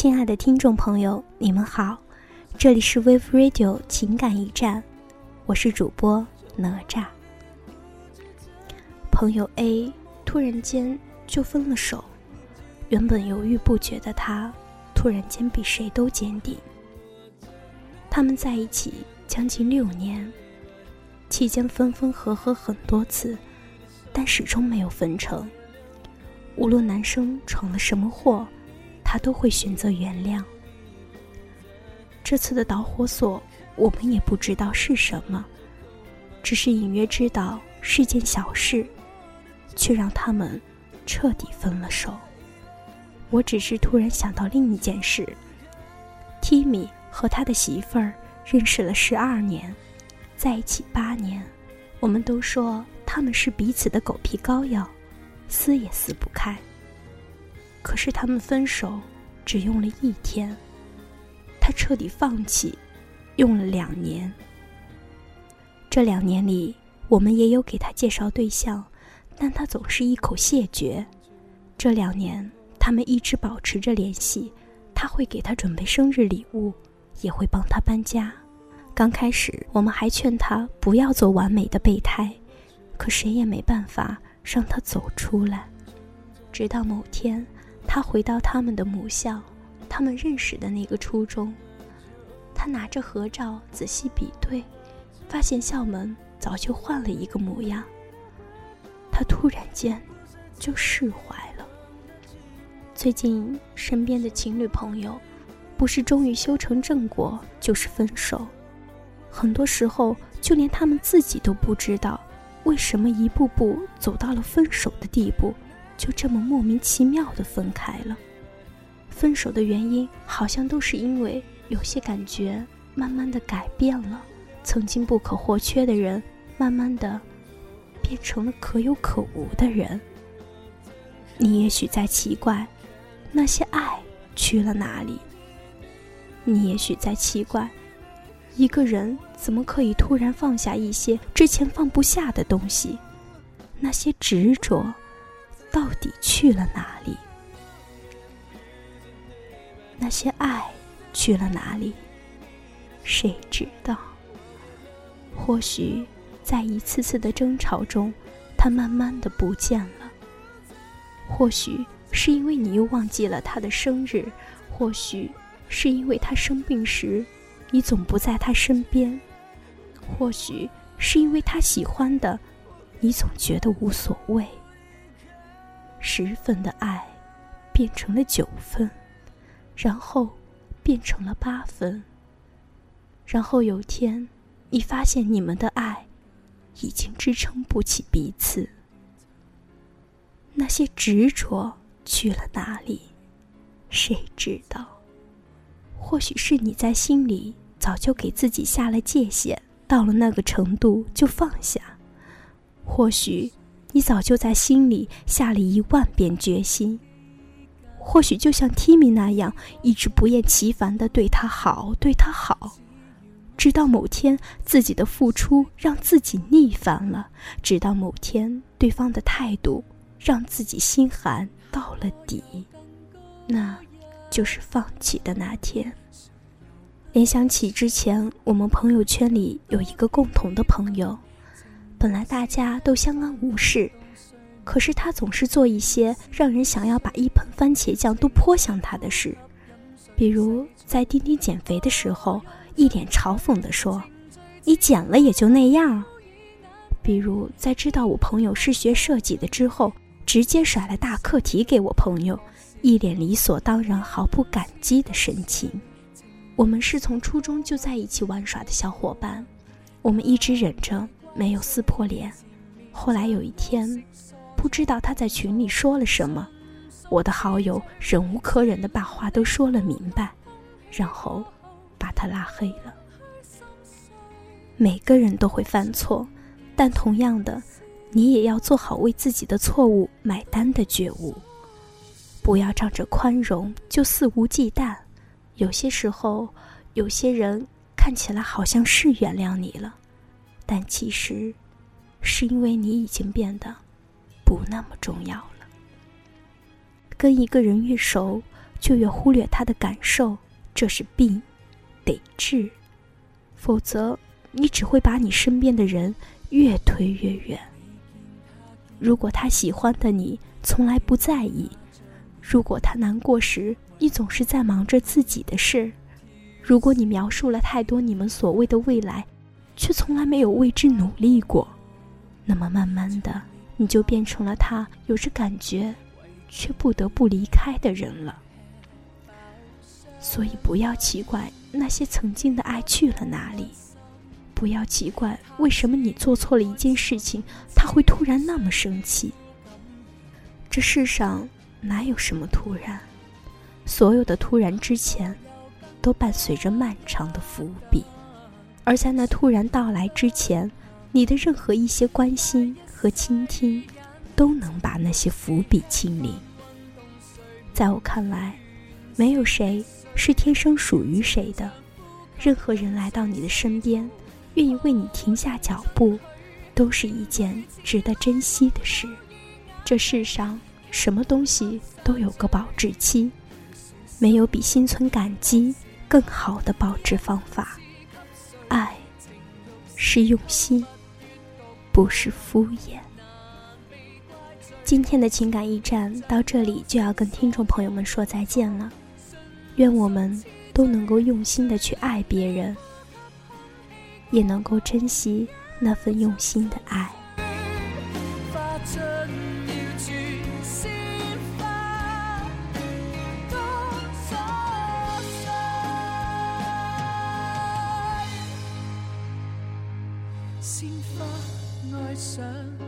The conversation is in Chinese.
亲爱的听众朋友，你们好，这里是 Wave Radio 情感驿站，我是主播哪吒。朋友 A 突然间就分了手，原本犹豫不决的他，突然间比谁都坚定。他们在一起将近六年，期间分分合合很多次，但始终没有分成。无论男生闯了什么祸，他都会选择原谅。这次的导火索，我们也不知道是什么，只是隐约知道是件小事，却让他们彻底分了手。我只是突然想到另一件事：Timmy 和他的媳妇儿认识了十二年，在一起八年，我们都说他们是彼此的狗皮膏药。撕也撕不开。可是他们分手只用了一天，他彻底放弃，用了两年。这两年里，我们也有给他介绍对象，但他总是一口谢绝。这两年，他们一直保持着联系，他会给他准备生日礼物，也会帮他搬家。刚开始，我们还劝他不要做完美的备胎，可谁也没办法。让他走出来，直到某天，他回到他们的母校，他们认识的那个初中。他拿着合照仔细比对，发现校门早就换了一个模样。他突然间就释怀了。最近身边的情侣朋友，不是终于修成正果，就是分手。很多时候，就连他们自己都不知道。为什么一步步走到了分手的地步，就这么莫名其妙的分开了？分手的原因好像都是因为有些感觉慢慢的改变了，曾经不可或缺的人，慢慢的变成了可有可无的人。你也许在奇怪，那些爱去了哪里？你也许在奇怪。一个人怎么可以突然放下一些之前放不下的东西？那些执着到底去了哪里？那些爱去了哪里？谁知道？或许在一次次的争吵中，他慢慢的不见了。或许是因为你又忘记了他的生日，或许是因为他生病时。你总不在他身边，或许是因为他喜欢的，你总觉得无所谓。十分的爱变成了九分，然后变成了八分。然后有天，你发现你们的爱已经支撑不起彼此。那些执着去了哪里？谁知道？或许是你在心里早就给自己下了界限，到了那个程度就放下；或许你早就在心里下了一万遍决心；或许就像 Timmy 那样，一直不厌其烦的对他好，对他好，直到某天自己的付出让自己腻烦了，直到某天对方的态度让自己心寒到了底，那。就是放弃的那天。联想起之前我们朋友圈里有一个共同的朋友，本来大家都相安无事，可是他总是做一些让人想要把一盆番茄酱都泼向他的事，比如在丁丁减肥的时候，一脸嘲讽地说：“你减了也就那样。”比如在知道我朋友是学设计的之后，直接甩了大课题给我朋友。一脸理所当然、毫不感激的神情。我们是从初中就在一起玩耍的小伙伴，我们一直忍着没有撕破脸。后来有一天，不知道他在群里说了什么，我的好友忍无可忍的把话都说了明白，然后把他拉黑了。每个人都会犯错，但同样的，你也要做好为自己的错误买单的觉悟。不要仗着宽容就肆无忌惮。有些时候，有些人看起来好像是原谅你了，但其实是因为你已经变得不那么重要了。跟一个人越熟，就越忽略他的感受，这是病，得治，否则你只会把你身边的人越推越远。如果他喜欢的你从来不在意，如果他难过时你总是在忙着自己的事，如果你描述了太多你们所谓的未来，却从来没有为之努力过，那么慢慢的你就变成了他有着感觉，却不得不离开的人了。所以不要奇怪那些曾经的爱去了哪里。不要奇怪，为什么你做错了一件事情，他会突然那么生气。这世上哪有什么突然？所有的突然之前，都伴随着漫长的伏笔。而在那突然到来之前，你的任何一些关心和倾听，都能把那些伏笔清理。在我看来，没有谁是天生属于谁的。任何人来到你的身边。愿意为你停下脚步，都是一件值得珍惜的事。这世上什么东西都有个保质期，没有比心存感激更好的保质方法。是用心，不是敷衍。今天的情感驿站到这里就要跟听众朋友们说再见了。愿我们都能够用心的去爱别人。也能够珍惜那份用心的爱。鲜花爱上。